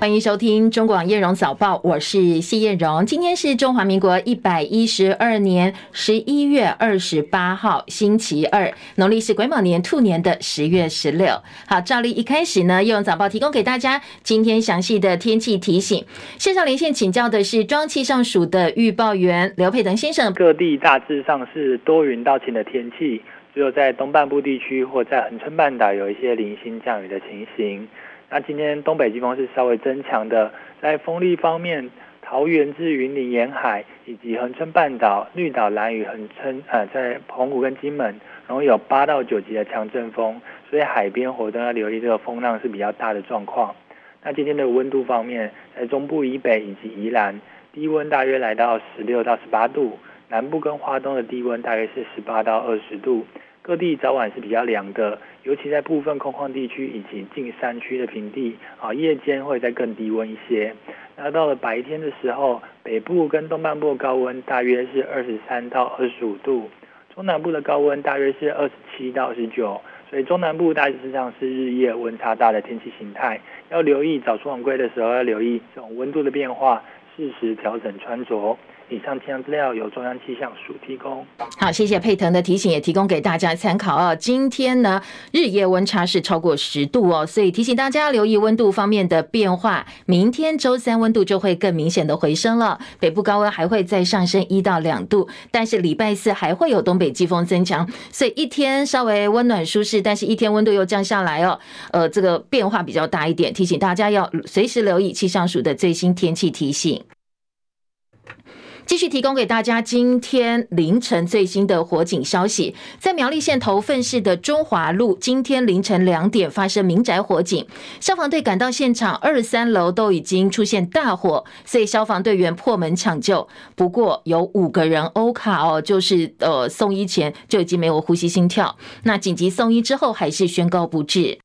欢迎收听中广叶荣早报，我是谢叶荣。今天是中华民国一百一十二年十一月二十八号，星期二，农历是癸卯年兔年的十月十六。好，照例一开始呢，叶荣早报提供给大家今天详细的天气提醒。线上连线请教的是中央气象署的预报员刘佩腾先生。各地大致上是多云到晴的天气，只有在东半部地区或在恒春半岛有一些零星降雨的情形。那今天东北季风是稍微增强的，在风力方面，桃园至云林沿海以及恒春半岛、绿岛、兰屿、恒春，呃，在澎湖跟金门，容易有八到九级的强阵风，所以海边活动要留意这个风浪是比较大的状况。那今天的温度方面，在中部以北以及宜兰，低温大约来到十六到十八度，南部跟花东的低温大约是十八到二十度。各地早晚是比较凉的，尤其在部分空旷地区以及近山区的平地，啊，夜间会再更低温一些。那到了白天的时候，北部跟东半部的高温大约是二十三到二十五度，中南部的高温大约是二十七到二十九，所以中南部大致上是日夜温差大的天气形态，要留意早出晚归的时候要留意这种温度的变化，适时调整穿着。以上气象资料由中央气象署提供。好，谢谢佩腾的提醒，也提供给大家参考哦。今天呢，日夜温差是超过十度哦，所以提醒大家留意温度方面的变化。明天周三温度就会更明显的回升了，北部高温还会再上升一到两度，但是礼拜四还会有东北季风增强，所以一天稍微温暖舒适，但是一天温度又降下来哦。呃，这个变化比较大一点，提醒大家要随时留意气象署的最新天气提醒。继续提供给大家今天凌晨最新的火警消息，在苗栗县头份市的中华路，今天凌晨两点发生民宅火警，消防队赶到现场，二三楼都已经出现大火，所以消防队员破门抢救，不过有五个人欧卡哦，就是呃送医前就已经没有呼吸心跳，那紧急送医之后还是宣告不治。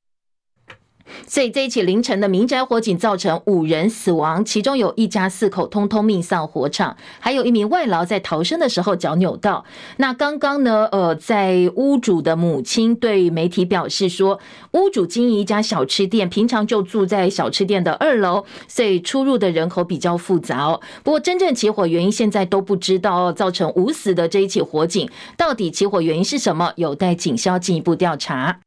所以这一起凌晨的民宅火警造成五人死亡，其中有一家四口通通命丧火场，还有一名外劳在逃生的时候脚扭到。那刚刚呢，呃，在屋主的母亲对媒体表示说，屋主经营一家小吃店，平常就住在小吃店的二楼，所以出入的人口比较复杂哦。不过真正起火原因现在都不知道，造成五死的这一起火警，到底起火原因是什么，有待警消进一步调查。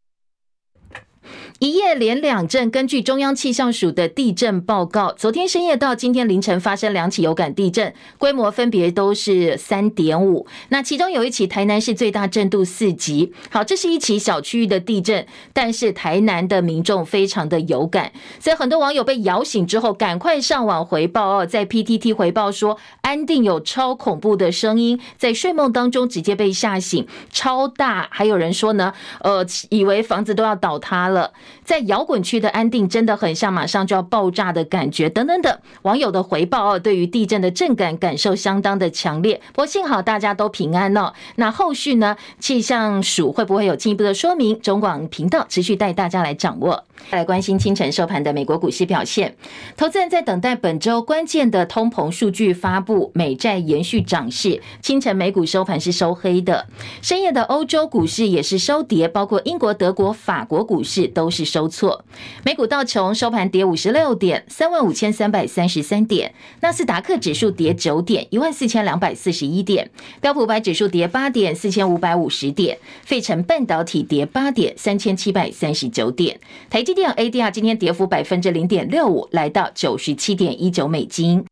一夜连两震，根据中央气象署的地震报告，昨天深夜到今天凌晨发生两起有感地震，规模分别都是三点五。那其中有一起台南市最大震度四级。好，这是一起小区域的地震，但是台南的民众非常的有感，所以很多网友被摇醒之后，赶快上网回报哦，在 PTT 回报说安定有超恐怖的声音，在睡梦当中直接被吓醒，超大。还有人说呢，呃，以为房子都要倒塌了。在摇滚区的安定真的很像马上就要爆炸的感觉，等等等，网友的回报哦，对于地震的震感感受相当的强烈。不过幸好大家都平安哦。那后续呢？气象署会不会有进一步的说明？中广频道持续带大家来掌握。来关心清晨收盘的美国股市表现，投资人在等待本周关键的通膨数据发布，美债延续涨势。清晨美股收盘是收黑的，深夜的欧洲股市也是收跌，包括英国、德国、法国股市都是。收错，美股道琼收盘跌五十六点，三万五千三百三十三点；纳斯达克指数跌九点，一万四千两百四十一点；标普五百指数跌八点，四千五百五十点；费城半导体跌八点，三千七百三十九点；台积电 ADR 今天跌幅百分之零点六五，来到九十七点一九美金。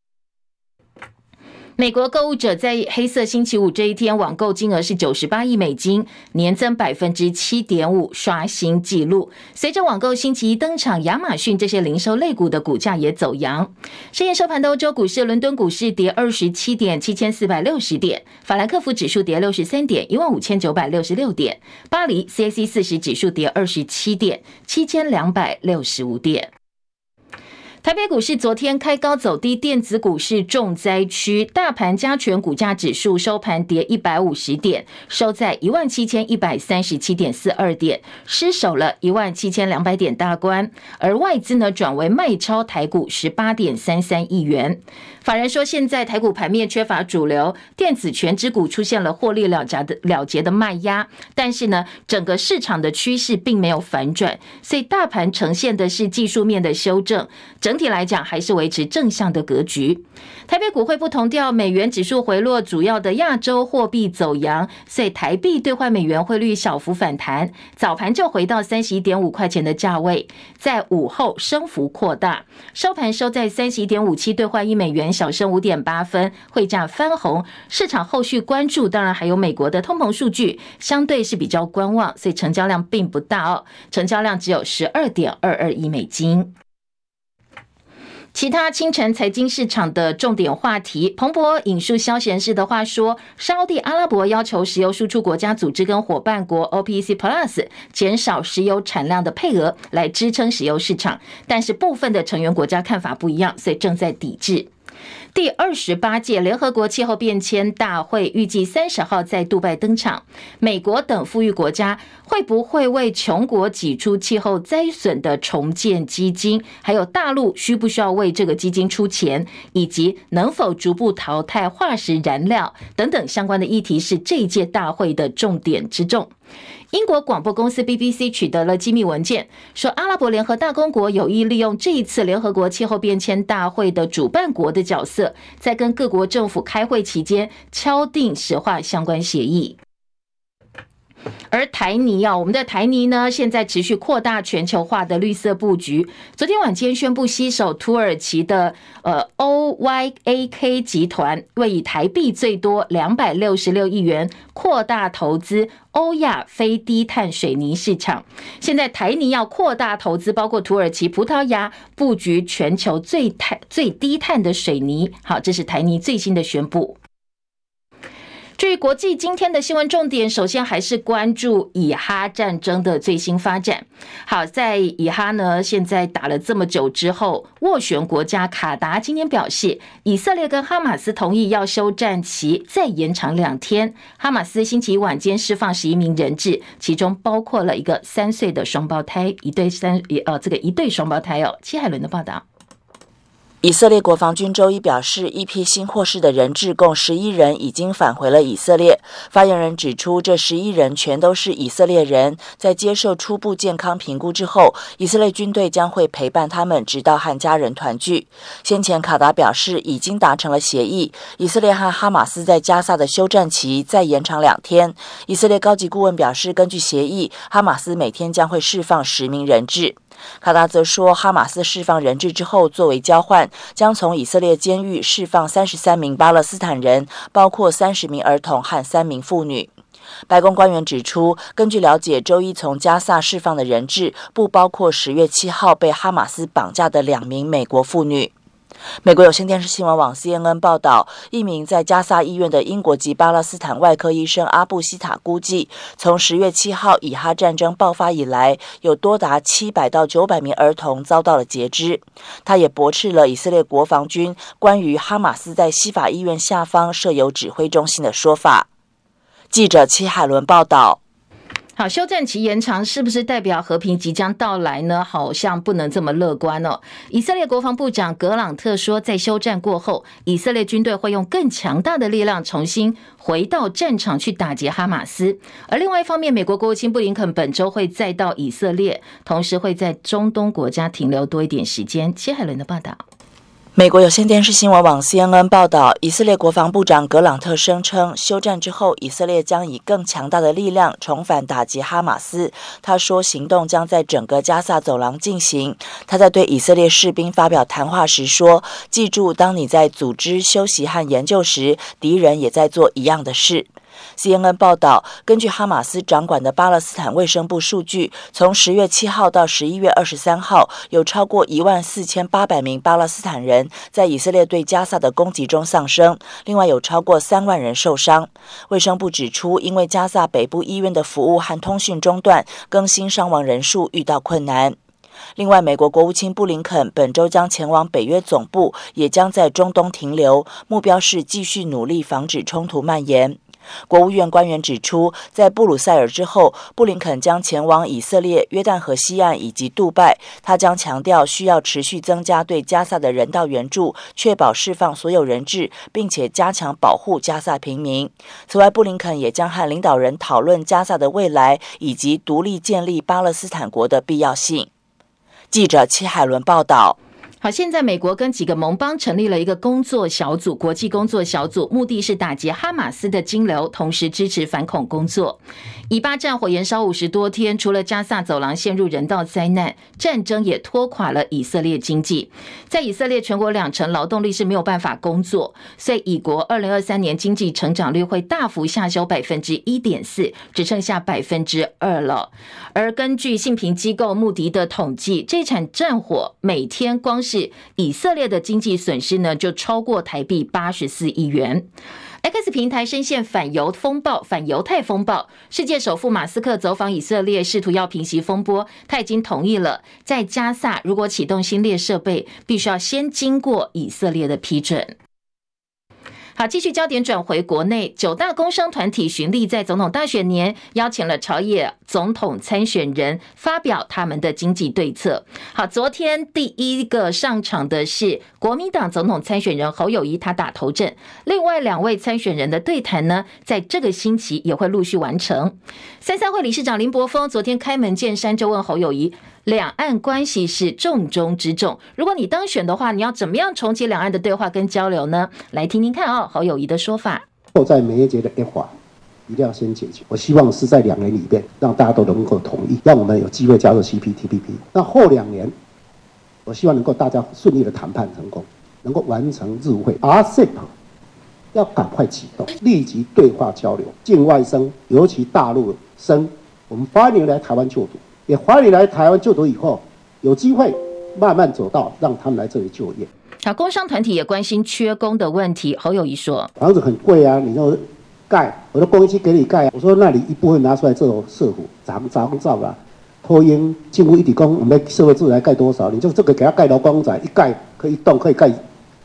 美国购物者在黑色星期五这一天网购金额是九十八亿美金，年增百分之七点五，刷新纪录。随着网购星期一登场，亚马逊这些零售类股的股价也走扬。深夜收盘的欧洲股市，伦敦股市跌二十七点，七千四百六十点；法兰克福指数跌六十三点，一万五千九百六十六点；巴黎 CAC 四十指数跌二十七点，七千两百六十五点。台北股市昨天开高走低，电子股市重灾区，大盘加权股价指数收盘跌一百五十点，收在一万七千一百三十七点四二点，失守了一万七千两百点大关。而外资呢，转为卖超台股十八点三三亿元。法人说，现在台股盘面缺乏主流，电子权值股出现了获利了结的了结的卖压，但是呢，整个市场的趋势并没有反转，所以大盘呈现的是技术面的修正，整。体来讲还是维持正向的格局。台北股会不同调，美元指数回落，主要的亚洲货币走扬，所以台币兑换美元汇率小幅反弹，早盘就回到三十一点五块钱的价位，在午后升幅扩大，收盘收在三十一点五七兑换一美元，小升五点八分，汇价翻红。市场后续关注，当然还有美国的通膨数据，相对是比较观望，所以成交量并不大哦，成交量只有十二点二二亿美金。其他清晨财经市场的重点话题，彭博引述消息人士的话说，沙地阿拉伯要求石油输出国家组织跟伙伴国 OPEC Plus 减少石油产量的配额，来支撑石油市场，但是部分的成员国家看法不一样，所以正在抵制。第二十八届联合国气候变迁大会预计三十号在杜拜登场。美国等富裕国家会不会为穷国挤出气候灾损的重建基金？还有大陆需不需要为这个基金出钱？以及能否逐步淘汰化石燃料等等相关的议题，是这一届大会的重点之重。英国广播公司 BBC 取得了机密文件，说阿拉伯联合大公国有意利用这一次联合国气候变迁大会的主办国的角色，在跟各国政府开会期间敲定石化相关协议。而台泥啊，我们的台泥呢，现在持续扩大全球化的绿色布局。昨天晚间宣布，携手土耳其的呃 OYAK 集团，为以台币最多两百六十六亿元扩大投资欧亚非低碳水泥市场。现在台泥要扩大投资，包括土耳其、葡萄牙，布局全球最碳最低碳的水泥。好，这是台泥最新的宣布。至于国际今天的新闻重点，首先还是关注以哈战争的最新发展。好，在以哈呢，现在打了这么久之后，斡旋国家卡达今天表示，以色列跟哈马斯同意要休战期再延长两天。哈马斯星期一晚间释放十一名人质，其中包括了一个三岁的双胞胎，一对三呃这个一对双胞胎哦。戚海伦的报道。以色列国防军周一表示，一批新获释的人质共十一人已经返回了以色列。发言人指出，这十一人全都是以色列人，在接受初步健康评估之后，以色列军队将会陪伴他们直到和家人团聚。先前卡达表示已经达成了协议，以色列和哈马斯在加萨的休战期再延长两天。以色列高级顾问表示，根据协议，哈马斯每天将会释放十名人质。卡达则说，哈马斯释放人质之后，作为交换，将从以色列监狱释放三十三名巴勒斯坦人，包括三十名儿童和三名妇女。白宫官员指出，根据了解，周一从加萨释放的人质不包括十月七号被哈马斯绑架的两名美国妇女。美国有线电视新闻网 CNN 报道，一名在加萨医院的英国籍巴勒斯坦外科医生阿布希塔估计，从十月七号以哈战争爆发以来，有多达七百到九百名儿童遭到了截肢。他也驳斥了以色列国防军关于哈马斯在西法医院下方设有指挥中心的说法。记者戚海伦报道。好，休战期延长是不是代表和平即将到来呢？好像不能这么乐观哦。以色列国防部长格朗特说，在休战过后，以色列军队会用更强大的力量重新回到战场去打击哈马斯。而另外一方面，美国国务卿布林肯本周会再到以色列，同时会在中东国家停留多一点时间。切海伦的报道。美国有线电视新闻网 CNN 报道，以色列国防部长格朗特声称，休战之后，以色列将以更强大的力量重返打击哈马斯。他说，行动将在整个加萨走廊进行。他在对以色列士兵发表谈话时说：“记住，当你在组织休息和研究时，敌人也在做一样的事。” CNN 报道，根据哈马斯掌管的巴勒斯坦卫生部数据，从十月七号到十一月二十三号，有超过一万四千八百名巴勒斯坦人在以色列对加萨的攻击中丧生，另外有超过三万人受伤。卫生部指出，因为加萨北部医院的服务和通讯中断，更新伤亡人数遇到困难。另外，美国国务卿布林肯本周将前往北约总部，也将在中东停留，目标是继续努力防止冲突蔓延。国务院官员指出，在布鲁塞尔之后，布林肯将前往以色列、约旦河西岸以及杜拜。他将强调需要持续增加对加萨的人道援助，确保释放所有人质，并且加强保护加萨平民。此外，布林肯也将和领导人讨论加萨的未来以及独立建立巴勒斯坦国的必要性。记者戚海伦报道。好，现在美国跟几个盟邦成立了一个工作小组，国际工作小组，目的是打击哈马斯的金流，同时支持反恐工作。以巴战火延烧五十多天，除了加萨走廊陷入人道灾难，战争也拖垮了以色列经济。在以色列，全国两成劳动力是没有办法工作，所以以国二零二三年经济成长率会大幅下修百分之一点四，只剩下百分之二了。而根据信评机构穆迪的统计，这场战火每天光是以色列的经济损失呢，就超过台币八十四亿元。X 平台深陷反犹风暴、反犹太风暴。世界首富马斯克走访以色列，试图要平息风波。他已经同意了，在加萨如果启动新列设备，必须要先经过以色列的批准。好，继续焦点转回国内，九大工商团体循例在总统大选年邀请了朝野总统参选人发表他们的经济对策。好，昨天第一个上场的是国民党总统参选人侯友宜，他打头阵。另外两位参选人的对谈呢，在这个星期也会陆续完成。三三会理事长林柏峰昨天开门见山就问侯友宜。两岸关系是重中之重。如果你当选的话，你要怎么样重启两岸的对话跟交流呢？来听听看哦，侯友谊的说法。在美业界的 F 法一定要先解决。我希望是在两年里边，让大家都能够同意，让我们有机会加入 CPTPP。那后两年，我希望能够大家顺利的谈判成功，能够完成日会。RCEP 要赶快启动，立即对话交流。境外生，尤其大陆生，我们欢迎来台湾就读。也欢迎来台湾就读以后，有机会慢慢走到让他们来这里就业。好，工商团体也关心缺工的问题。侯友谊说：“房子很贵啊，你要盖，我的公益金给你盖。我说那你一部分拿出来做社福，砸砸工造啊，托婴进屋一底工，我们社会住宅盖多少？你就这个给他盖劳工宅，一盖可以一栋可以盖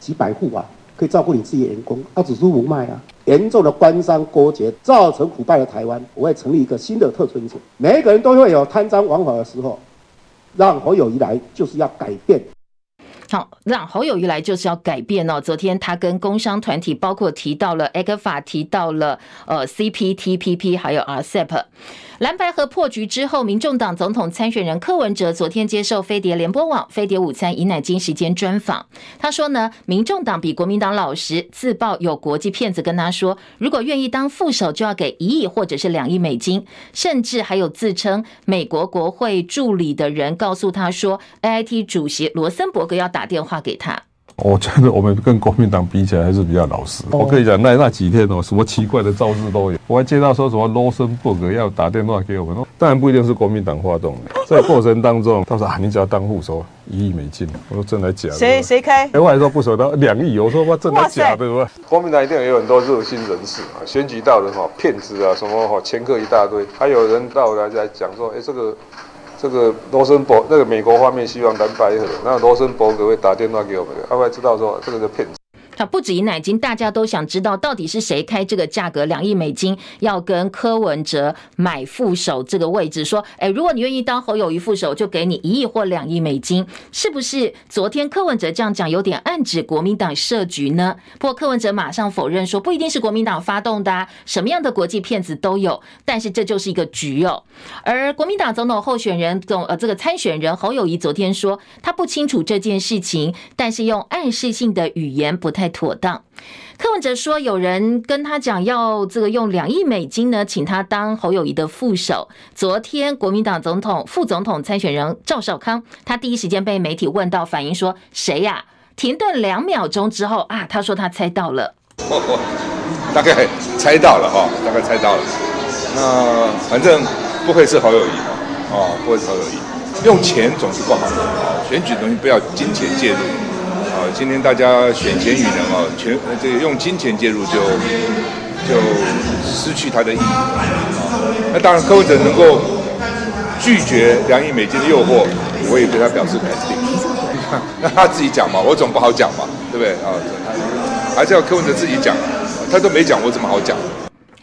几百户啊。”可以照顾你自己的员工，他只租不卖啊！严重的官商勾结造成腐败的台湾，我会成立一个新的特春组，每一个人都会有贪赃枉法的时候，让侯友谊来就是要改变。好，让侯友谊来就是要改变哦。昨天他跟工商团体，包括提到了 ECFA，提到了呃 CPTPP，还有 RCEP。蓝白合破局之后，民众党总统参选人柯文哲昨天接受飞碟联播网《飞碟午餐》尹乃金时间专访，他说呢，民众党比国民党老实，自曝有国际骗子跟他说，如果愿意当副手，就要给一亿或者是两亿美金，甚至还有自称美国国会助理的人告诉他说，AIT 主席罗森伯格要打电话给他。我觉得我们跟国民党比起来还是比较老实。我跟你讲，那那几天哦，什么奇怪的招式都有。我还接到说什么罗森伯格要打电话给我们，当然不一定是国民党发动的。在过程当中，他说啊，你只要当副手，一亿美金。我说真的假的？谁谁开？哎，我还说不熟，他两亿。我说哇，真的假的？国民党一定有很多热心人士啊，选举到人哈，骗子啊，什么哈，掮客一大堆。还有人到来在讲说，哎，这个。这个罗森伯，那个美国方面希望蓝白合，那罗森伯格会打电话给我们，他会知道说这个是骗子。他不止尹乃菁，大家都想知道到底是谁开这个价格两亿美金要跟柯文哲买副手这个位置？说，哎，如果你愿意当侯友谊副手，就给你一亿或两亿美金，是不是？昨天柯文哲这样讲，有点暗指国民党设局呢？不过柯文哲马上否认说，不一定是国民党发动的，什么样的国际骗子都有，但是这就是一个局哦。而国民党总统候选人总呃这个参选人侯友谊昨天说，他不清楚这件事情，但是用暗示性的语言不太。太妥当。柯文哲说，有人跟他讲要这个用两亿美金呢，请他当侯友谊的副手。昨天，国民党总统、副总统参选人赵少康，他第一时间被媒体问到，反映说谁呀？停顿两秒钟之后啊，他说他猜到了，大概猜到了哈，大概猜到了。那反正不会是侯友谊哦，不会是侯友谊。用钱总是不好的啊，选举东西不要金钱介入。啊今天大家选贤与能啊，全这个用金钱介入就就失去它的意义啊。那当然，柯文哲能够拒绝两亿美金的诱惑，我也对他表示肯定。那他自己讲嘛，我总不好讲嘛，对不对啊？还是要柯文哲自己讲，他都没讲，我怎么好讲？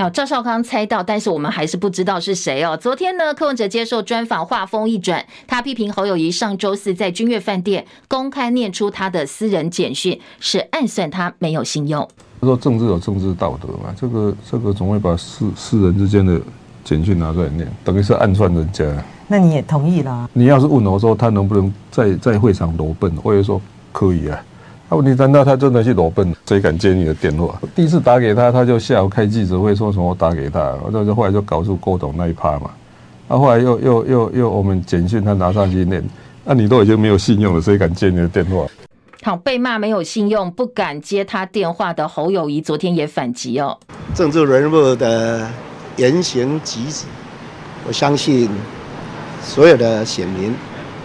好，赵少康猜到，但是我们还是不知道是谁哦。昨天呢，柯文哲接受专访，话锋一转，他批评侯友谊上周四在君悦饭店公开念出他的私人简讯，是暗算他没有信用。他说政治有政治道德嘛，这个这个总会把私私人之间的简讯拿出来念，等于是暗算人家。那你也同意啦？你要是问我说他能不能在在会场裸奔，我也说可以啊。那问题难道他真的去裸奔？谁敢接你的电话？第一次打给他，他就下午开记者会说什么我打给他，那就后来就搞出郭董那一趴嘛。那后来又又又又我们简讯他拿上去念，那你都已经没有信用了，谁敢接你的电话？好，被骂没有信用，不敢接他电话的侯友谊昨天也反击哦。政治人物的言行举止，我相信所有的选民。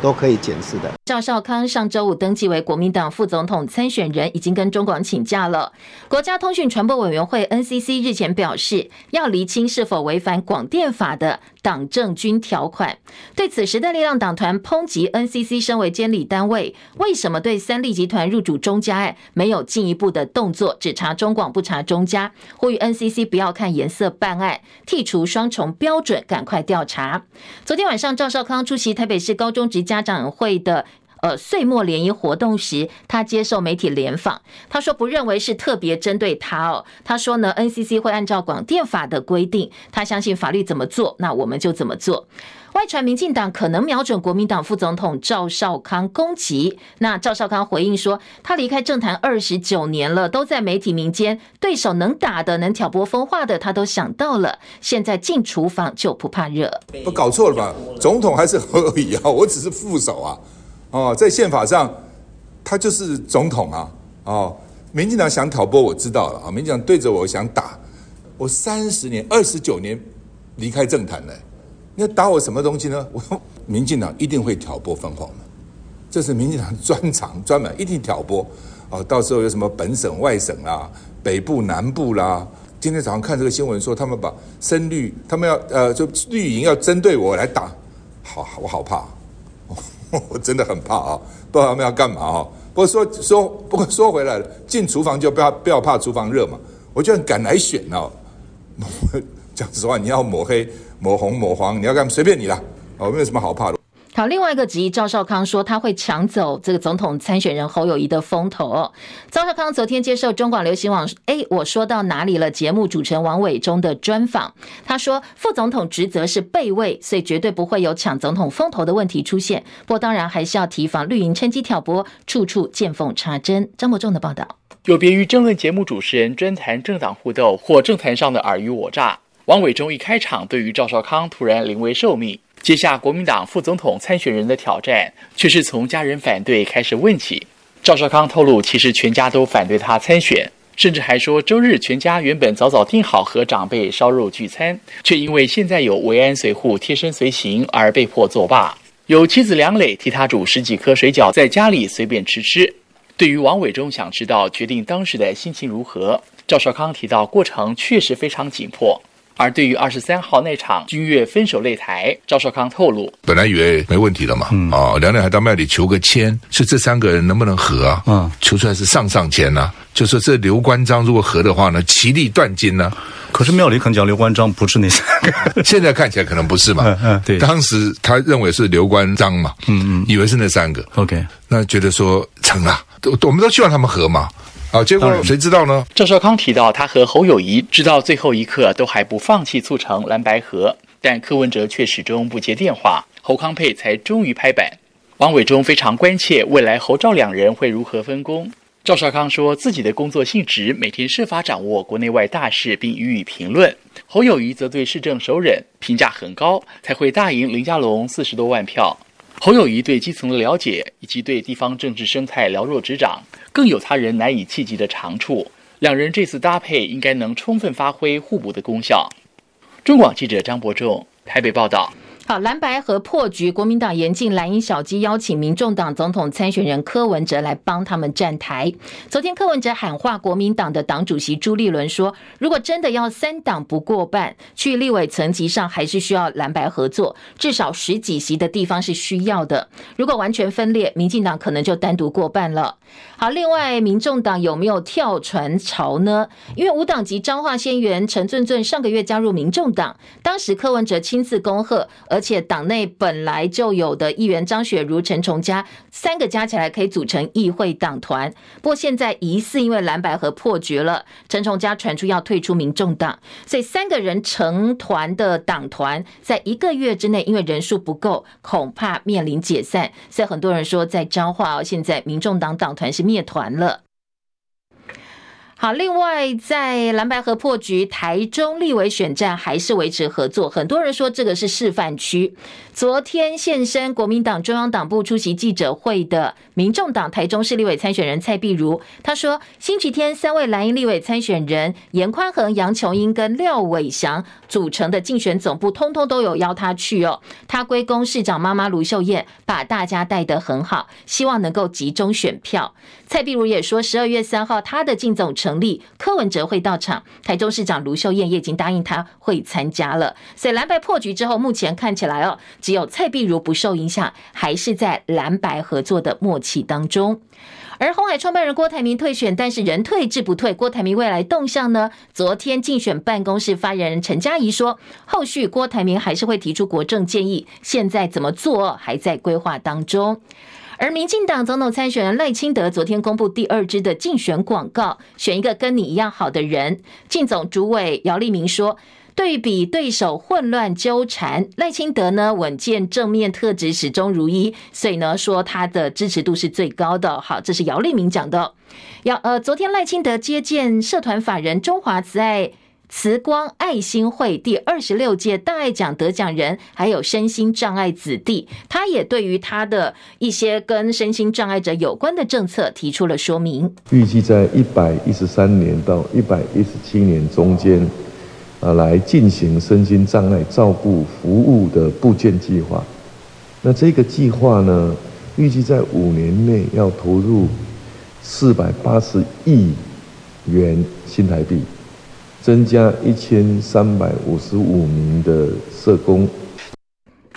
都可以检视的。赵少康上周五登记为国民党副总统参选人，已经跟中广请假了。国家通讯传播委员会 NCC 日前表示，要厘清是否违反广电法的党政军条款。对此，时代力量党团抨击 NCC 身为监理单位，为什么对三立集团入主中嘉案没有进一步的动作，只查中广不查中嘉？呼吁 NCC 不要看颜色办案，剔除双重标准，赶快调查。昨天晚上，赵少康出席台北市高中职家长会的呃岁末联谊活动时，他接受媒体联访，他说不认为是特别针对他哦。他说呢，NCC 会按照广电法的规定，他相信法律怎么做，那我们就怎么做。外传民进党可能瞄准国民党副总统赵少康攻击，那赵少康回应说，他离开政坛二十九年了，都在媒体民间，对手能打的、能挑拨风化的，他都想到了。现在进厨房就不怕热，不搞错了吧？总统还是侯友宜啊，我只是副手啊。哦，在宪法上，他就是总统啊。哦，民进党想挑拨，我知道了啊。民进党对着我想打，我三十年、二十九年离开政坛了。你要打我什么东西呢？我民进党一定会挑拨分化嘛，这是民进党专长专门，一定挑拨哦。到时候有什么本省外省啦、北部南部啦。今天早上看这个新闻说，他们把深绿，他们要呃，就绿营要针对我来打，好，我好怕，我真的很怕啊！不知道他们要干嘛啊？不过说说，不过说回来了，进厨房就不要不要怕厨房热嘛。我就很敢来选哦。讲实话，你要抹黑。抹红抹黄，你要干随便你啦，哦，没有什么好怕的。好，另外一个质疑，赵少康说他会抢走这个总统参选人侯友谊的风头。赵少康昨天接受中广流行网“哎，我说到哪里了”节目主持人王伟忠的专访，他说副总统职责是备位，所以绝对不会有抢总统风头的问题出现。不过当然还是要提防绿营趁机挑拨，处处见缝插针。张伯仲的报道，有别于争论节目主持人专谈政党互斗或政坛上的尔虞我诈。王伟忠一开场，对于赵少康突然临危受命接下国民党副总统参选人的挑战，却是从家人反对开始问起。赵少康透露，其实全家都反对他参选，甚至还说周日全家原本早早订好和长辈烧肉聚餐，却因为现在有维安随护贴身随行而被迫作罢。有妻子梁磊替他煮十几颗水饺，在家里随便吃吃。对于王伟忠想知道决定当时的心情如何，赵少康提到过程确实非常紧迫。而对于二十三号那场君悦分手擂台，赵少康透露，本来以为没问题了嘛，嗯、哦，两人还到庙里求个签，是这三个人能不能和啊？嗯，求出来是上上签呐、啊，就说这刘关张如果和的话呢，其利断金呢、啊。可是庙里肯讲刘关张不是那三个，现在看起来可能不是嘛。嗯嗯，对，当时他认为是刘关张嘛，嗯嗯，以为是那三个。OK，那觉得说成了，我们都希望他们和嘛。好，结果谁知道呢？赵少康提到，他和侯友谊直到最后一刻都还不放弃促成蓝白合，但柯文哲却始终不接电话，侯康佩才终于拍板。王伟忠非常关切未来侯赵两人会如何分工。赵少康说自己的工作性质，每天设法掌握国内外大事并予以评论。侯友谊则对市政首忍，评价很高，才会大赢林佳龙四十多万票。侯友谊对基层的了解，以及对地方政治生态了若指掌，更有他人难以企及的长处。两人这次搭配应该能充分发挥互补的功效。中广记者张伯仲台北报道。好，蓝白和破局，国民党严禁蓝营小鸡，邀请民众党总统参选人柯文哲来帮他们站台。昨天柯文哲喊话国民党的党主席朱立伦说，如果真的要三党不过半，去立委层级上还是需要蓝白合作，至少十几席的地方是需要的。如果完全分裂，民进党可能就单独过半了。好，另外民众党有没有跳船潮呢？因为无党籍彰化县议员陈俊俊上个月加入民众党，当时柯文哲亲自恭贺。而且党内本来就有的议员张雪如、陈崇佳三个加起来可以组成议会党团。不过现在疑似因为蓝白合破局了，陈崇佳传出要退出民众党，所以三个人成团的党团在一个月之内，因为人数不够，恐怕面临解散。所以很多人说在彰化哦，现在民众党党团是灭团了。好，另外在蓝白合破局，台中立委选战还是维持合作。很多人说这个是示范区。昨天现身国民党中央党部出席记者会的民众党台中市立委参选人蔡碧如，他说星期天三位蓝营立委参选人颜宽恒、杨琼英跟廖伟翔组成的竞选总部，通通都有邀他去哦。他归功市长妈妈卢秀燕把大家带得很好，希望能够集中选票。蔡碧如也说，十二月三号他的竞总成立，柯文哲会到场，台中市长卢秀燕也已经答应他会参加了。所以蓝白破局之后，目前看起来哦。只有蔡碧如不受影响，还是在蓝白合作的默契当中。而红海创办人郭台铭退选，但是人退志不退，郭台铭未来动向呢？昨天竞选办公室发言人陈佳仪说，后续郭台铭还是会提出国政建议，现在怎么做还在规划当中。而民进党总统参选人赖清德昨天公布第二支的竞选广告，选一个跟你一样好的人。竞总主委姚立明说。对比对手混乱纠缠，赖清德呢稳健正面特质始终如一，所以呢说他的支持度是最高的。好，这是姚立明讲的。要呃，昨天赖清德接见社团法人中华慈爱慈光爱心会第二十六届大爱奖得奖人，还有身心障碍子弟，他也对于他的一些跟身心障碍者有关的政策提出了说明。预计在一百一十三年到一百一十七年中间。啊，来进行身心障碍照顾服务的部件计划。那这个计划呢，预计在五年内要投入四百八十亿元新台币，增加一千三百五十五名的社工。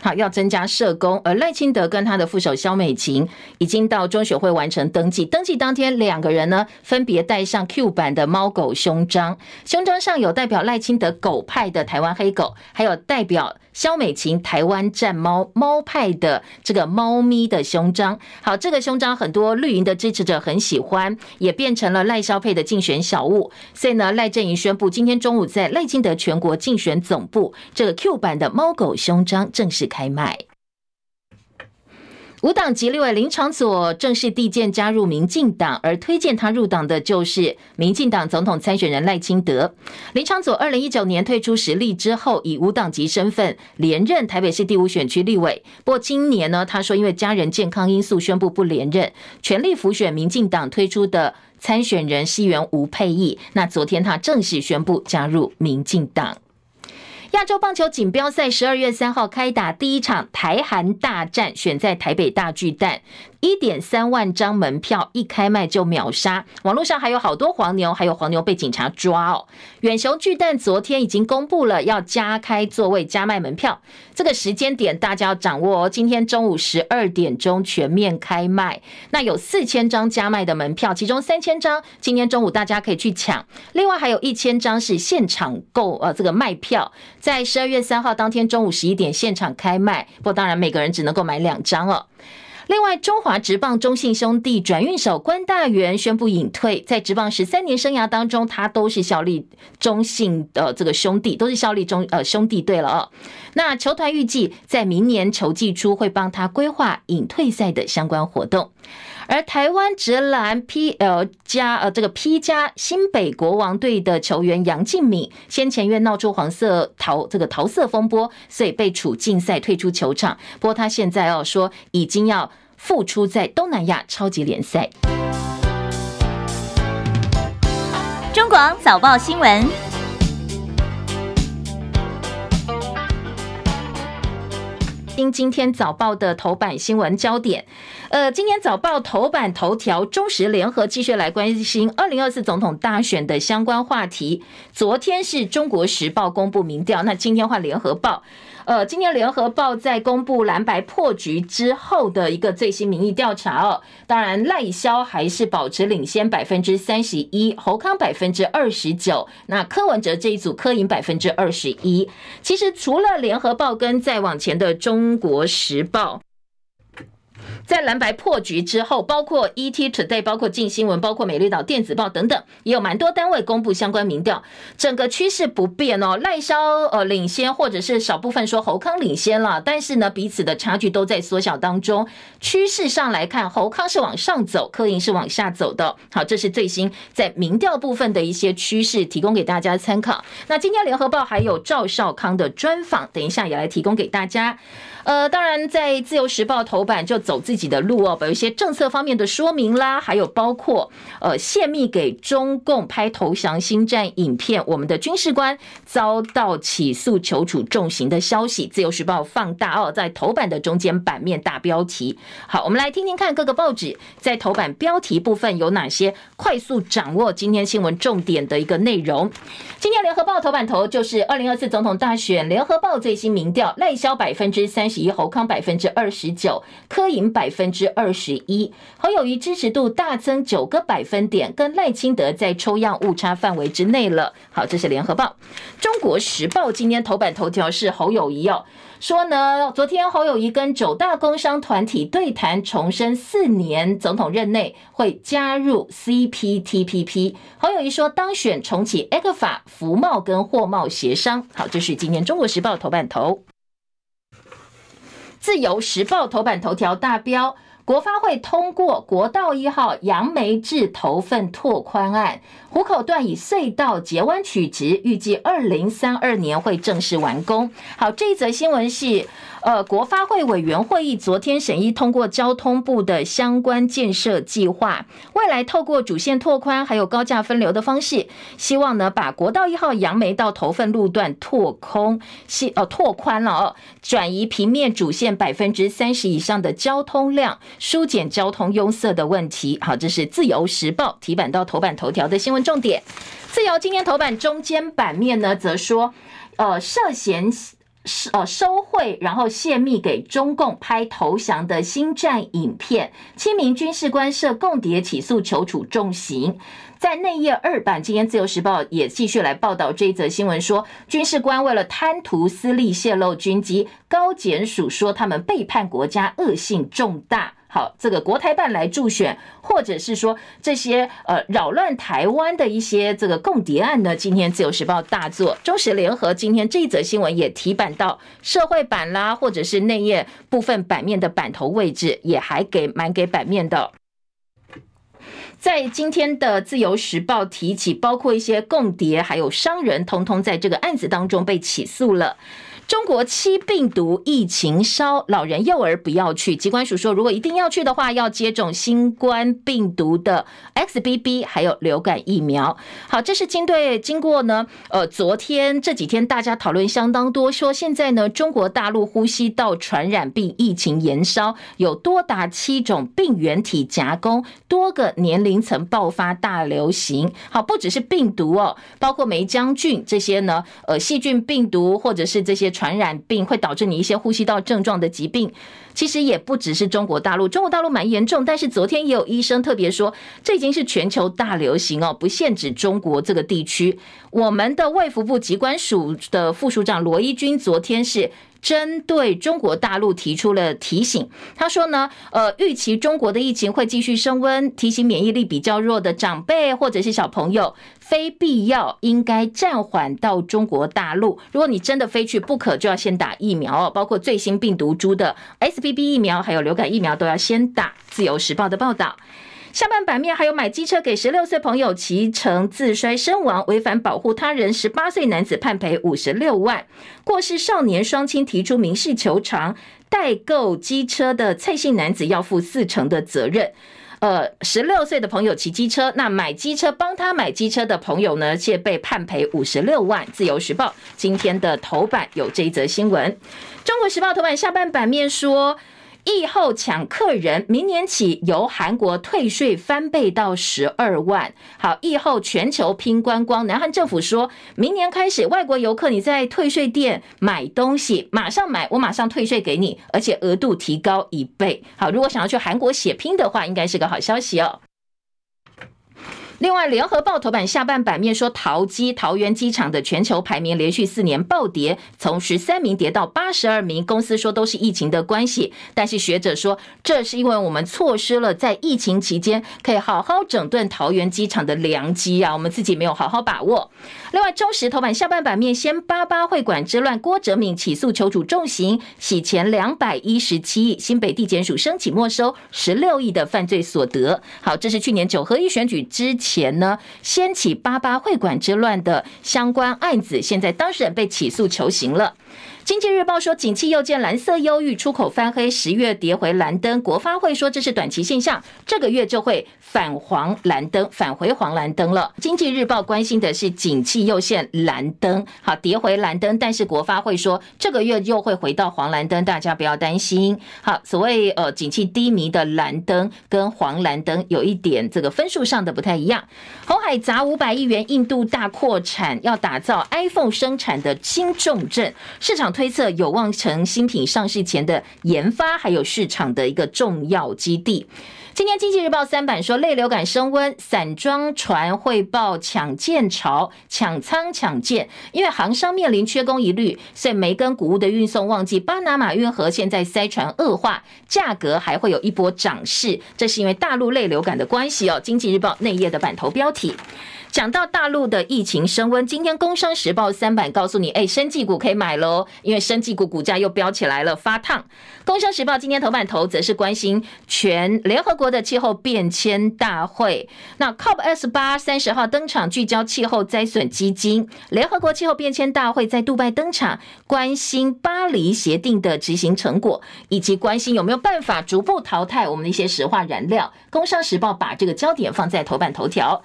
好，要增加社工，而赖清德跟他的副手肖美琴已经到中学会完成登记。登记当天，两个人呢分别带上 Q 版的猫狗胸章，胸章上有代表赖清德狗派的台湾黑狗，还有代表。肖美琴台湾战猫猫派的这个猫咪的胸章，好，这个胸章很多绿营的支持者很喜欢，也变成了赖萧配的竞选小物。所以呢，赖正营宣布，今天中午在赖清德全国竞选总部，这个 Q 版的猫狗胸章正式开卖。五党籍立委林昶佐正式递件加入民进党，而推荐他入党的就是民进党总统参选人赖清德。林昶佐二零一九年退出时力之后，以五党籍身份连任台北市第五选区立委。不过今年呢，他说因为家人健康因素宣布不连任，全力辅选民进党推出的参选人西元吴沛忆。那昨天他正式宣布加入民进党。亚洲棒球锦标赛十二月三号开打，第一场台韩大战选在台北大巨蛋。一点三万张门票一开卖就秒杀，网络上还有好多黄牛，还有黄牛被警察抓哦。远雄巨蛋昨天已经公布了要加开座位、加卖门票，这个时间点大家要掌握哦。今天中午十二点钟全面开卖，那有四千张加卖的门票，其中三千张今天中午大家可以去抢，另外还有一千张是现场购呃这个卖票，在十二月三号当天中午十一点现场开卖，不过当然每个人只能够买两张哦。另外，中华职棒中信兄弟转运手关大元宣布隐退，在职棒十三年生涯当中，他都是效力中信的这个兄弟，都是效力中呃兄弟队了哦。那球团预计在明年球季初会帮他规划隐退赛的相关活动。而台湾职篮 PL 加呃这个 P 加新北国王队的球员杨敬敏，先前因为闹出黄色桃这个桃色风波，所以被处禁赛退出球场。不过他现在哦说已经要复出在东南亚超级联赛。中广早报新闻。听今天早报的头版新闻焦点，呃，今天早报头版头条，中时联合继续来关心二零二四总统大选的相关话题。昨天是中国时报公布民调，那今天换联合报。呃，今天联合报在公布蓝白破局之后的一个最新民意调查哦，当然赖萧还是保持领先百分之三十一，侯康百分之二十九，那柯文哲这一组柯赢百分之二十一。其实除了联合报跟再往前的中国时报。在蓝白破局之后，包括 ET Today、包括镜新闻、包括美丽岛电子报等等，也有蛮多单位公布相关民调，整个趋势不变哦。赖萧呃领先，或者是少部分说侯康领先了，但是呢，彼此的差距都在缩小当中。趋势上来看，侯康是往上走，柯盈是往下走的。好，这是最新在民调部分的一些趋势，提供给大家参考。那今天联合报还有赵少康的专访，等一下也来提供给大家。呃，当然，在自由时报头版就走自己的路哦，有一些政策方面的说明啦，还有包括呃泄密给中共拍投降新战影片，我们的军事官遭到起诉求处重刑的消息，自由时报放大哦，在头版的中间版面大标题。好，我们来听听看各个报纸在头版标题部分有哪些快速掌握今天新闻重点的一个内容。今天联合报头版头就是二零二四总统大选，联合报最新民调赖萧百分之三十。及侯康百分之二十九，柯盈百分之二十一，侯友宜支持度大增九个百分点，跟赖清德在抽样误差范围之内了。好，这是联合报。中国时报今天头版头条是侯友宜哦，说呢，昨天侯友宜跟九大工商团体对谈，重申四年总统任内会加入 CPTPP。侯友宜说，当选重启 ECFA 服贸跟货贸协商。好，这是今天中国时报头版头。自由时报头版头条大标：国发会通过国道一号杨梅至头份拓宽案，湖口段以隧道截弯取直，预计二零三二年会正式完工。好，这一则新闻是。呃，国发会委员会议昨天审议通过交通部的相关建设计划，未来透过主线拓宽还有高架分流的方式，希望呢把国道一号杨梅到头份路段拓空，系呃拓宽了哦，转移平面主线百分之三十以上的交通量，疏解交通拥塞的问题。好，这是自由时报提版到头版头条的新闻重点。自由今天头版中间版面呢，则说，呃，涉嫌。是呃，收贿，然后泄密给中共拍投降的新战影片，七名军事官涉共谍起诉，求处重刑。在内页二版，今天自由时报也继续来报道这一则新闻，说军事官为了贪图私利泄露军机，高检署说他们背叛国家，恶性重大。好，这个国台办来助选，或者是说这些呃扰乱台湾的一些这个共谍案呢？今天自由时报大作，中时联合今天这一则新闻也提版到社会版啦，或者是内页部分版面的版头位置，也还给蛮给版面的。在今天的自由时报提起，包括一些共谍还有商人，通通在这个案子当中被起诉了。中国七病毒疫情烧，老人幼儿不要去。疾管署说，如果一定要去的话，要接种新冠病毒的 XBB 还有流感疫苗。好，这是经对经过呢，呃，昨天这几天大家讨论相当多，说现在呢，中国大陆呼吸道传染病疫情延烧，有多达七种病原体夹攻，多个年龄层爆发大流行。好，不只是病毒哦，包括霉浆菌这些呢，呃，细菌、病毒或者是这些。传染病会导致你一些呼吸道症状的疾病，其实也不只是中国大陆，中国大陆蛮严重。但是昨天也有医生特别说，这已经是全球大流行哦，不限制中国这个地区。我们的卫福部机关署的副署长罗一军昨天是针对中国大陆提出了提醒，他说呢，呃，预期中国的疫情会继续升温，提醒免疫力比较弱的长辈或者是小朋友。非必要应该暂缓到中国大陆。如果你真的非去不可，就要先打疫苗哦，包括最新病毒株的 SBB 疫苗，还有流感疫苗都要先打。自由时报的报道，下半版面还有买机车给十六岁朋友骑乘自摔身亡，违反保护他人十八岁男子判赔五十六万。过世少年双亲提出民事求偿，代购机车的蔡姓男子要负四成的责任。呃，十六岁的朋友骑机车，那买机车帮他买机车的朋友呢，却被判赔五十六万。自由时报今天的头版有这一则新闻。中国时报头版下半版面说，疫后抢客人，明年起由韩国退税翻倍到十二万。好，疫后全球拼观光，南韩政府说明年开始，外国游客你在退税店买东西，马上买，我马上退税给你，而且额度提高一倍。好，如果想要去韩国血拼的话，应该是个好消息哦。另外，联合报头版下半版面说，桃机桃园机场的全球排名连续四年暴跌，从十三名跌到八十二名。公司说都是疫情的关系，但是学者说，这是因为我们错失了在疫情期间可以好好整顿桃园机场的良机啊，我们自己没有好好把握。另外，中时头版下半版面，先八八会馆之乱，郭哲敏起诉求主重刑，洗钱两百一十七亿，新北地检署申请没收十六亿的犯罪所得。好，这是去年九合一选举之前。前呢，掀起八八会馆之乱的相关案子，现在当事人被起诉求刑了。经济日报说，景气又见蓝色忧郁，出口翻黑，十月跌回蓝灯。国发会说这是短期现象，这个月就会返黄蓝灯，返回黄蓝灯了。经济日报关心的是景气又现蓝灯，好，跌回蓝灯，但是国发会说这个月又会回到黄蓝灯，大家不要担心。好，所谓呃景气低迷的蓝灯跟黄蓝灯有一点这个分数上的不太一样。红海砸五百亿元，印度大扩产，要打造 iPhone 生产的轻重镇，市场。推测有望成新品上市前的研发还有市场的一个重要基地。今天经济日报三版说，类流感升温，散装船汇报抢建潮，抢仓抢建，因为航商面临缺工疑虑，所以煤跟谷物的运送旺季，巴拿马运河现在塞船恶化，价格还会有一波涨势。这是因为大陆类流感的关系哦。经济日报内页的版头标题。讲到大陆的疫情升温，今天《工商时报》三版告诉你，哎，生技股可以买喽，因为生技股股价又飙起来了，发烫。《工商时报》今天头版头则是关心全联合国的气候变迁大会。那 COP 二十八三十号登场，聚焦气候灾损基金。联合国气候变迁大会在杜拜登场，关心巴黎协定的执行成果，以及关心有没有办法逐步淘汰我们的一些石化燃料。《工商时报》把这个焦点放在头版头条。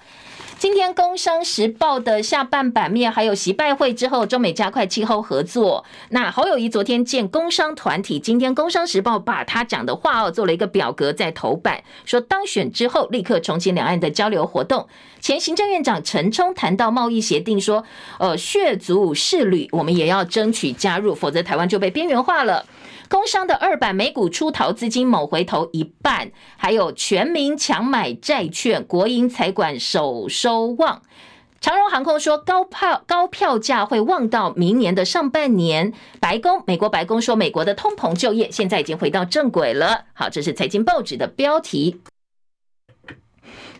今天《工商时报》的下半版面还有习拜会之后，中美加快气候合作。那侯友谊昨天见工商团体，今天《工商时报》把他讲的话哦做了一个表格在头版，说当选之后立刻重启两岸的交流活动。前行政院长陈冲谈到贸易协定，说呃血族世旅我们也要争取加入，否则台湾就被边缘化了。工商的二版美股出逃资金猛回头一半，还有全民抢买债券，国营财管首收旺。长荣航空说高票高票价会旺到明年的上半年。白宫美国白宫说美国的通膨就业现在已经回到正轨了。好，这是财经报纸的标题。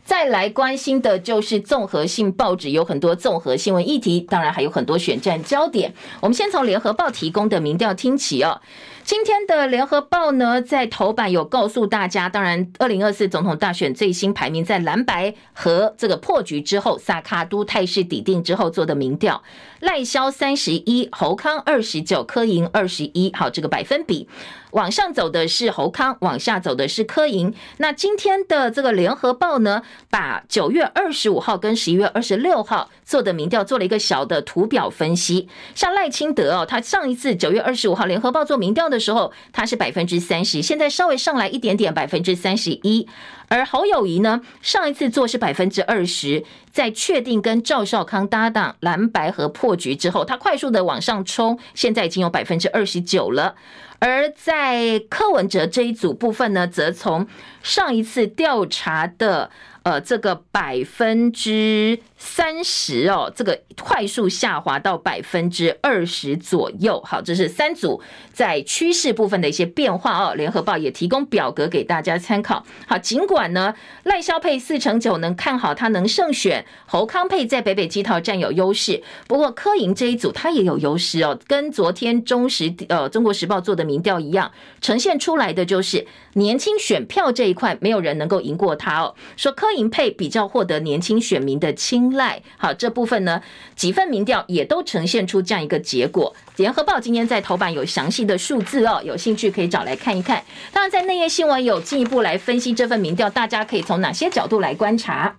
再来关心的就是综合性报纸有很多综合新闻议题，当然还有很多选战焦点。我们先从联合报提供的民调听起哦。今天的联合报呢，在头版有告诉大家，当然，二零二四总统大选最新排名在蓝白和这个破局之后，萨卡都态势底定之后做的民调，赖萧三十一，侯康二十九，柯银二十一，好，这个百分比。往上走的是侯康，往下走的是柯银。那今天的这个联合报呢，把九月二十五号跟十一月二十六号做的民调做了一个小的图表分析，像赖清德哦，他上一次九月二十五号联合报做民调的时候，他是百分之三十，现在稍微上来一点点，百分之三十一。而侯友谊呢，上一次做是百分之二十，在确定跟赵少康搭档蓝白和破局之后，他快速的往上冲，现在已经有百分之二十九了。而在柯文哲这一组部分呢，则从上一次调查的。呃，这个百分之三十哦，这个快速下滑到百分之二十左右。好，这是三组在趋势部分的一些变化哦。联合报也提供表格给大家参考。好，尽管呢赖萧配四成九能看好他能胜选，侯康佩在北北基桃占有优势。不过柯银这一组他也有优势哦，跟昨天中时呃中国时报做的民调一样，呈现出来的就是年轻选票这一块没有人能够赢过他哦。说柯。银配比较获得年轻选民的青睐，好，这部分呢，几份民调也都呈现出这样一个结果。联合报今天在头版有详细的数字哦，有兴趣可以找来看一看。当然，在内页新闻有进一步来分析这份民调，大家可以从哪些角度来观察？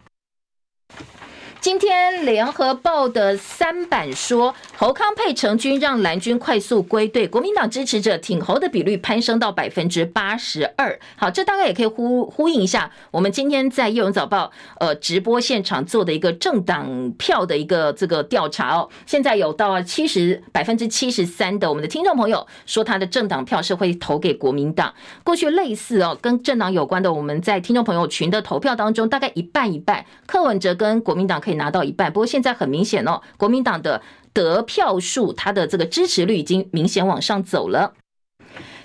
今天联合报的三版说，侯康配成军让蓝军快速归队，国民党支持者挺侯的比率攀升到百分之八十二。好，这大概也可以呼呼应一下我们今天在《叶文早报》呃直播现场做的一个政党票的一个这个调查哦。现在有到七十百分之七十三的我们的听众朋友说他的政党票是会投给国民党。过去类似哦跟政党有关的，我们在听众朋友群的投票当中，大概一半一半，柯文哲跟国民党可以拿到一半，不过现在很明显哦，国民党的得票数，他的这个支持率已经明显往上走了。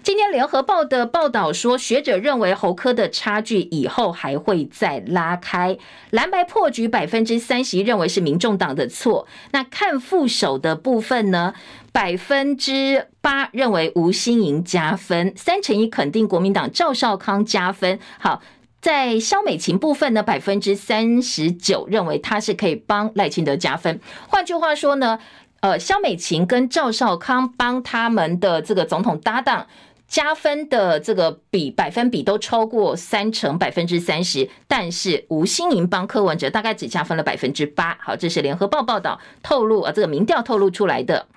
今天联合报的报道说，学者认为侯科的差距以后还会再拉开，蓝白破局百分之三十认为是民众党的错。那看副手的部分呢，百分之八认为吴欣盈加分，三成一肯定国民党赵少康加分。好。在萧美琴部分呢，百分之三十九认为他是可以帮赖清德加分。换句话说呢，呃，萧美琴跟赵少康帮他们的这个总统搭档加分的这个比百分比都超过三成，百分之三十。但是吴欣盈帮柯文哲大概只加分了百分之八。好，这是联合报报道透露啊，这个民调透露出来的。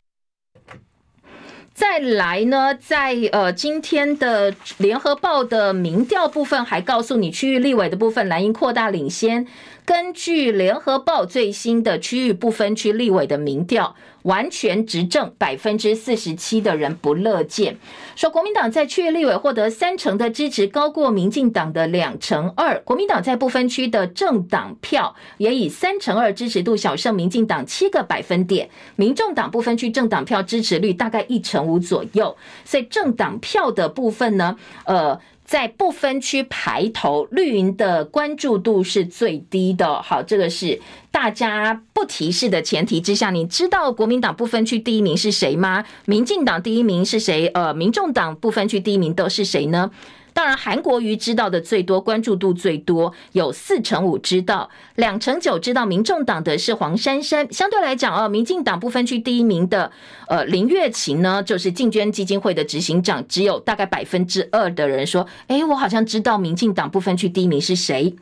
再来呢，在呃今天的联合报的民调部分，还告诉你区域立委的部分，蓝营扩大领先。根据联合报最新的区域不分区立委的民调。完全执政百分之四十七的人不乐见，说国民党在区域立委获得三成的支持，高过民进党的两成二。国民党在不分区的政党票也以三成二支持度小胜民进党七个百分点。民众党不分区政党票支持率大概一成五左右，所以政党票的部分呢，呃。在不分区排头，绿营的关注度是最低的。好，这个是大家不提示的前提之下，你知道国民党不分区第一名是谁吗？民进党第一名是谁？呃，民众党不分区第一名都是谁呢？当然，韩国瑜知道的最多，关注度最多，有四成五知道，两成九知道。民众党的是黄珊珊，相对来讲哦，民进党不分区第一名的，呃，林月琴呢，就是进捐基金会的执行长，只有大概百分之二的人说，诶，我好像知道民进党不分区第一名是谁。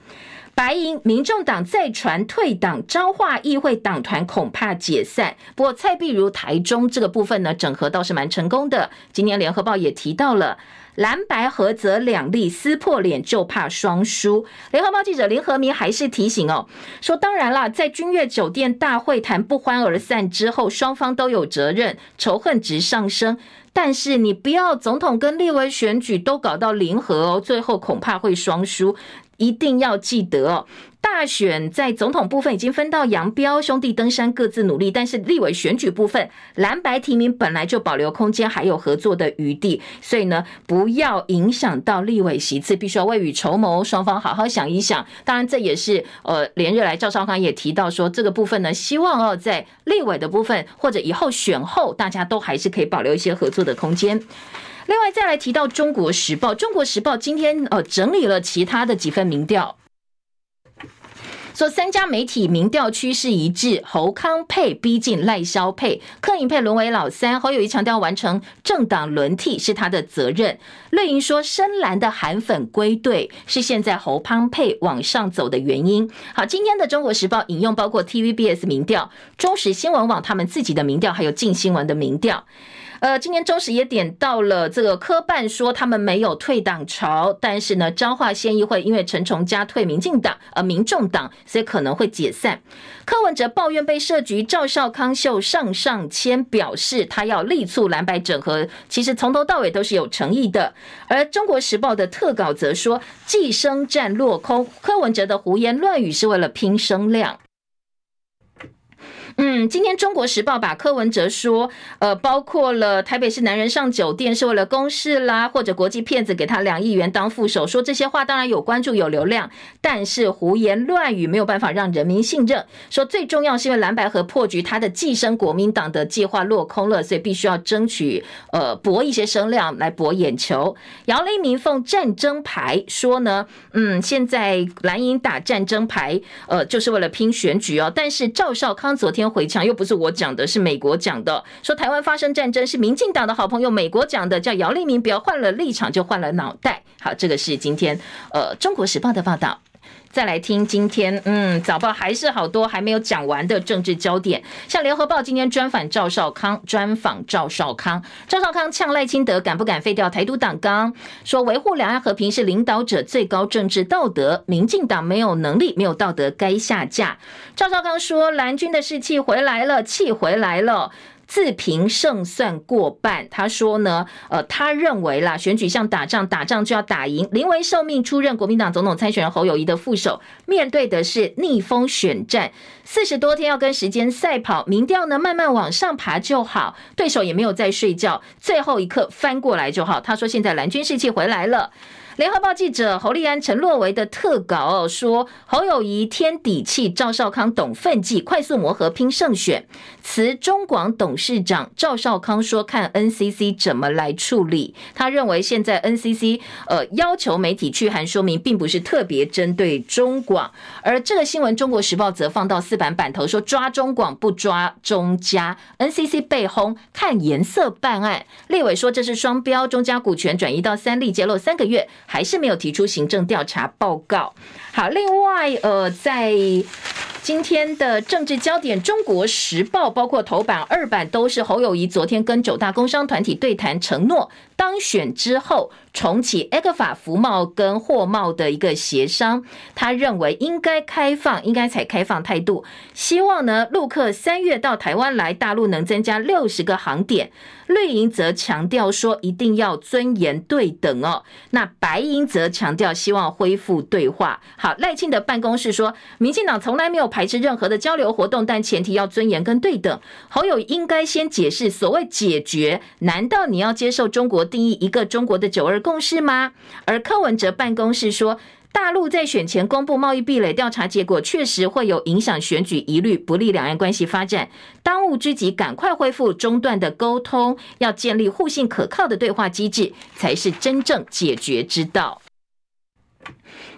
白银民众党再传退党，彰化议会党团恐怕解散。不过蔡壁如台中这个部分呢，整合倒是蛮成功的。今年联合报也提到了。蓝白合则两利，撕破脸就怕双输。联合报记者林和明还是提醒哦，说当然啦，在君悦酒店大会谈不欢而散之后，双方都有责任，仇恨值上升。但是你不要总统跟立委选举都搞到零和哦，最后恐怕会双输。一定要记得哦。大选在总统部分已经分道扬镳，兄弟登山各自努力。但是立委选举部分，蓝白提名本来就保留空间，还有合作的余地，所以呢，不要影响到立委席次，必须要未雨绸缪，双方好好想一想。当然，这也是呃连日来赵少康也提到说，这个部分呢，希望哦在立委的部分或者以后选后，大家都还是可以保留一些合作的空间。另外，再来提到《中国时报》，《中国时报》今天呃整理了其他的几份民调。说三家媒体民调趋势一致，侯康配逼近赖萧配，柯盈配沦为老三。侯友宜强调完成政党轮替是他的责任。绿营说深蓝的韩粉归队是现在侯康配往上走的原因。好，今天的中国时报引用包括 TVBS 民调、中时新闻网他们自己的民调，还有近新闻的民调。呃，今年中时也点到了这个科办说他们没有退党潮，但是呢，彰化县议会因为陈崇佳退民进党，呃，民众党，所以可能会解散。柯文哲抱怨被设局，赵少康秀上上签，表示他要力促蓝白整合，其实从头到尾都是有诚意的。而中国时报的特稿则说，寄生战落空，柯文哲的胡言乱语是为了拼声量。嗯，今天《中国时报》把柯文哲说，呃，包括了台北市男人上酒店是为了公事啦，或者国际骗子给他两亿元当副手，说这些话当然有关注有流量，但是胡言乱语没有办法让人民信任。说最重要是因为蓝白合破局，他的寄生国民党的计划落空了，所以必须要争取呃博一些声量来博眼球。姚立明奉战争牌说呢，嗯，现在蓝营打战争牌，呃，就是为了拼选举哦。但是赵少康昨天。回呛又不是我讲的，是美国讲的。说台湾发生战争是民进党的好朋友美国讲的，叫姚立明不要换了立场就换了脑袋。好，这个是今天呃《中国时报》的报道。再来听今天，嗯，早报还是好多还没有讲完的政治焦点，像联合报今天专访赵少康，专访赵少康，赵少康呛赖清德敢不敢废掉台独党纲，说维护两岸和平是领导者最高政治道德，民进党没有能力，没有道德，该下架。赵少康说蓝军的士气回来了，气回来了。自评胜算过半，他说呢，呃，他认为啦，选举像打仗，打仗就要打赢。临危受命出任国民党总统参选人侯友宜的副手，面对的是逆风选战，四十多天要跟时间赛跑，民调呢慢慢往上爬就好，对手也没有在睡觉，最后一刻翻过来就好。他说现在蓝军士气回来了。联合报记者侯立安、陈洛维的特稿说：侯友宜添底气，赵少康懂分际，快速磨合拼胜选。辞中广董事长赵少康说：看 NCC 怎么来处理。他认为现在 NCC 呃要求媒体去函说明，并不是特别针对中广。而这个新闻，中国时报则放到四版版头说：抓中广不抓中嘉，NCC 被轰，看颜色办案。立委说这是双标，中嘉股权转移到三立，揭露三个月。还是没有提出行政调查报告。好，另外，呃，在今天的政治焦点，《中国时报》包括头版、二版都是侯友谊昨天跟九大工商团体对谈，承诺当选之后。重启 ECFA 服贸跟货贸的一个协商，他认为应该开放，应该采开放态度，希望呢陆客三月到台湾来，大陆能增加六十个航点。绿营则强调说一定要尊严对等哦，那白营则强调希望恢复对话。好，赖清德办公室说，民进党从来没有排斥任何的交流活动，但前提要尊严跟对等。侯友应该先解释所谓解决，难道你要接受中国定义一个中国的九二共识吗？而柯文哲办公室说，大陆在选前公布贸易壁垒调查结果，确实会有影响选举一律，不利两岸关系发展。当务之急，赶快恢复中断的沟通，要建立互信可靠的对话机制，才是真正解决之道。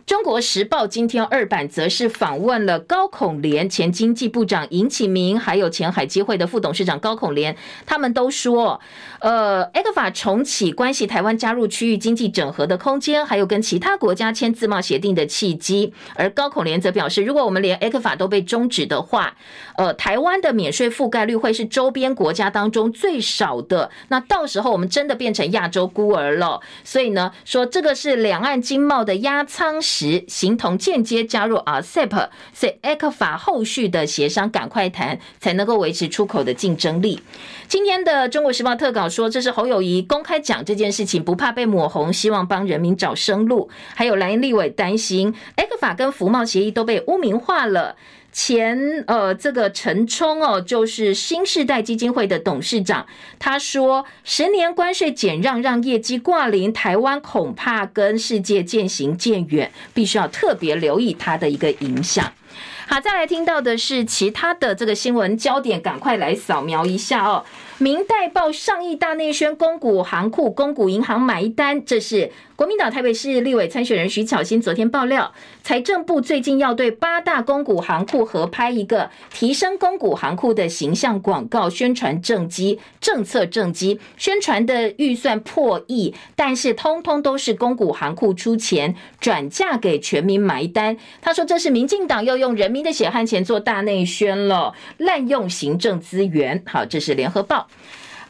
中国时报今天二版则是访问了高孔连前经济部长尹启明，还有前海基会的副董事长高孔连，他们都说，呃，ECFA 重启关系台湾加入区域经济整合的空间，还有跟其他国家签自贸协定的契机。而高孔连则表示，如果我们连 ECFA 都被终止的话，呃，台湾的免税覆盖率会是周边国家当中最少的，那到时候我们真的变成亚洲孤儿了。所以呢，说这个是两岸经贸的压舱石。时形同间接加入 RCEP，所以 ECFA 后续的协商赶快谈，才能够维持出口的竞争力。今天的中国时报特稿说，这是侯友谊公开讲这件事情，不怕被抹红，希望帮人民找生路。还有蓝营立委担心 ECFA 跟服贸协议都被污名化了。前呃，这个陈冲哦，就是新世代基金会的董事长，他说，十年关税减让让业绩挂零，台湾恐怕跟世界渐行渐远，必须要特别留意它的一个影响。好，再来听到的是其他的这个新闻焦点，赶快来扫描一下哦。明代报上亿大内宣，公股行库、公股银行买单，这是国民党台北市立委参选人徐巧芯昨天爆料，财政部最近要对八大公股行库合拍一个提升公股行库的形象广告宣传政绩、政策政绩，宣传的预算破亿，但是通通都是公股行库出钱转嫁给全民买单。他说这是民进党要用人民的血汗钱做大内宣了，滥用行政资源。好，这是联合报。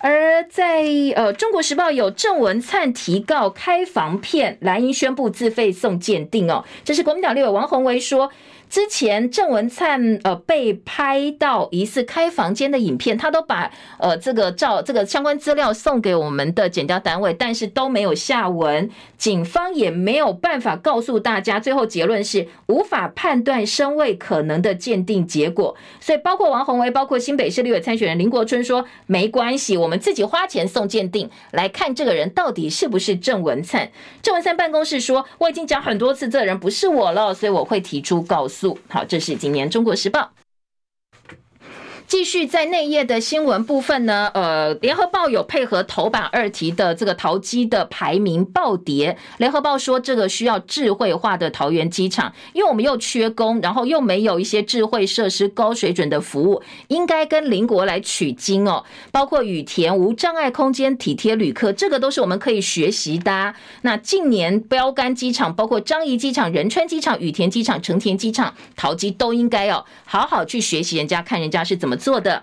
而在呃，《中国时报》有郑文灿提告开房骗，蓝营宣布自费送鉴定哦。这是国民党立委王宏威说。之前郑文灿呃被拍到疑似开房间的影片，他都把呃这个照这个相关资料送给我们的检调单位，但是都没有下文，警方也没有办法告诉大家，最后结论是无法判断身位可能的鉴定结果。所以包括王鸿薇，包括新北市立委参选人林国春说没关系，我们自己花钱送鉴定来看这个人到底是不是郑文灿。郑文灿办公室说我已经讲很多次，这人不是我了，所以我会提出告诉。好，这是今年《中国时报》。继续在内页的新闻部分呢，呃，联合报有配合头版二题的这个桃机的排名暴跌。联合报说，这个需要智慧化的桃园机场，因为我们又缺工，然后又没有一些智慧设施、高水准的服务，应该跟邻国来取经哦。包括羽田无障碍空间、体贴旅客，这个都是我们可以学习的。那近年标杆机场，包括樟宜机场、仁川机场、羽田机场、成田机场、桃机，都应该要好好去学习人家，看人家是怎么做的。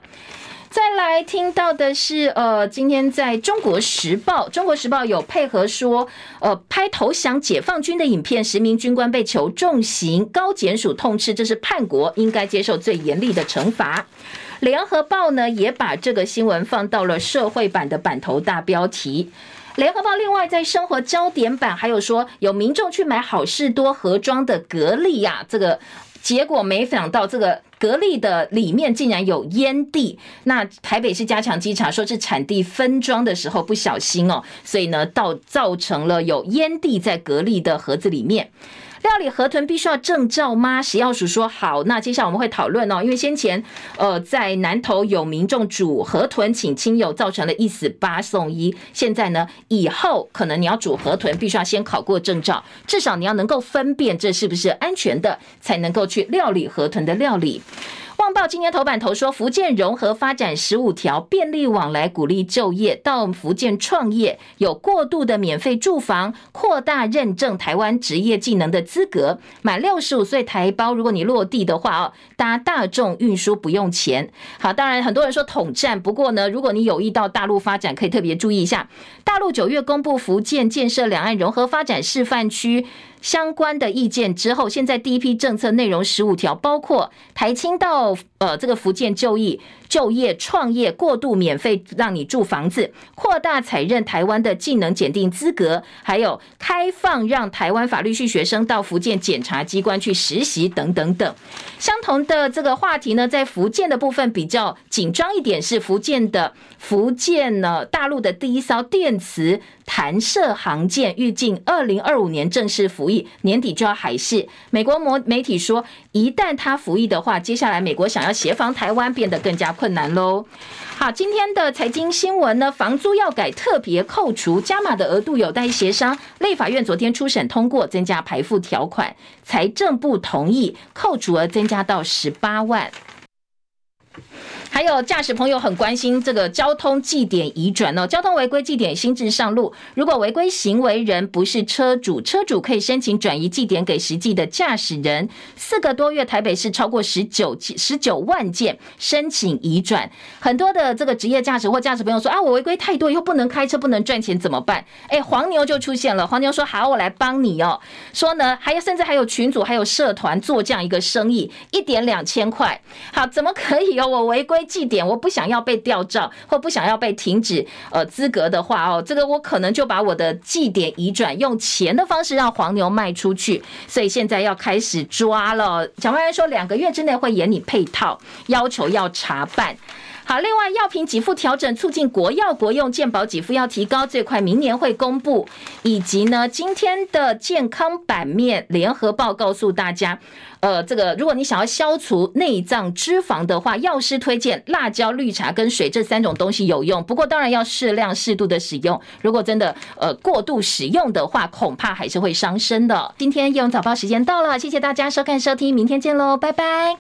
再来听到的是，呃，今天在中国时报，中国时报有配合说，呃，拍投降解放军的影片，十名军官被求重刑，高检署痛斥这是叛国，应该接受最严厉的惩罚。联合报呢也把这个新闻放到了社会版的版头大标题。联合报另外在生活焦点版还有说，有民众去买好事多盒装的格力呀，这个。结果没想到，这个格力的里面竟然有烟蒂。那台北市加强机场说是产地分装的时候不小心哦，所以呢，到造成了有烟蒂在格力的盒子里面。料理河豚必须要证照吗？食药署说好，那接下来我们会讨论哦。因为先前呃在南投有民众煮河豚请亲友，造成了一死八送一。现在呢，以后可能你要煮河豚，必须要先考过证照，至少你要能够分辨这是不是安全的，才能够去料理河豚的料理。旺报今天头版头说，福建融合发展十五条便利往来，鼓励就业，到福建创业有过度的免费住房，扩大认证台湾职业技能的资格。满六十五岁台胞，如果你落地的话哦，搭大众运输不用钱。好，当然很多人说统战，不过呢，如果你有意到大陆发展，可以特别注意一下。大陆九月公布福建建设两岸融合发展示范区。相关的意见之后，现在第一批政策内容十五条，包括台青到呃这个福建就义。就业、创业、过度免费让你住房子，扩大采认台湾的技能检定资格，还有开放让台湾法律系学生到福建检察机关去实习等等等。相同的这个话题呢，在福建的部分比较紧张一点，是福建的福建呢大陆的第一艘电磁弹射航舰，预计二零二五年正式服役，年底就要海试。美国媒媒体说，一旦它服役的话，接下来美国想要协防台湾变得更加困难喽。好，今天的财经新闻呢，房租要改特别扣除，加码的额度有待协商。立法院昨天初审通过，增加排付条款，财政部同意扣除额增加到十八万。还有驾驶朋友很关心这个交通记点移转哦，交通违规记点新制上路。如果违规行为人不是车主，车主可以申请转移记点给实际的驾驶人。四个多月，台北市超过十九十九万件申请移转。很多的这个职业驾驶或驾驶朋友说啊，我违规太多，又不能开车，不能赚钱，怎么办？哎，黄牛就出现了。黄牛说好，我来帮你哦。说呢，还有甚至还有群组，还有社团做这样一个生意，一点两千块。好，怎么可以哦？我违规。祭点，我不想要被吊照或不想要被停止呃资格的话哦，这个我可能就把我的祭点移转，用钱的方式让黄牛卖出去，所以现在要开始抓了。蒋万安说，两个月之内会严你配套，要求要查办。好，另外药品给付调整，促进国药国用健保给付要提高，最快明年会公布。以及呢，今天的健康版面，联合报告诉大家，呃，这个如果你想要消除内脏脂肪的话，药师推荐辣椒、绿茶跟水这三种东西有用，不过当然要适量、适度的使用。如果真的呃过度使用的话，恐怕还是会伤身的。今天夜用早报时间到了，谢谢大家收看收听，明天见喽，拜拜。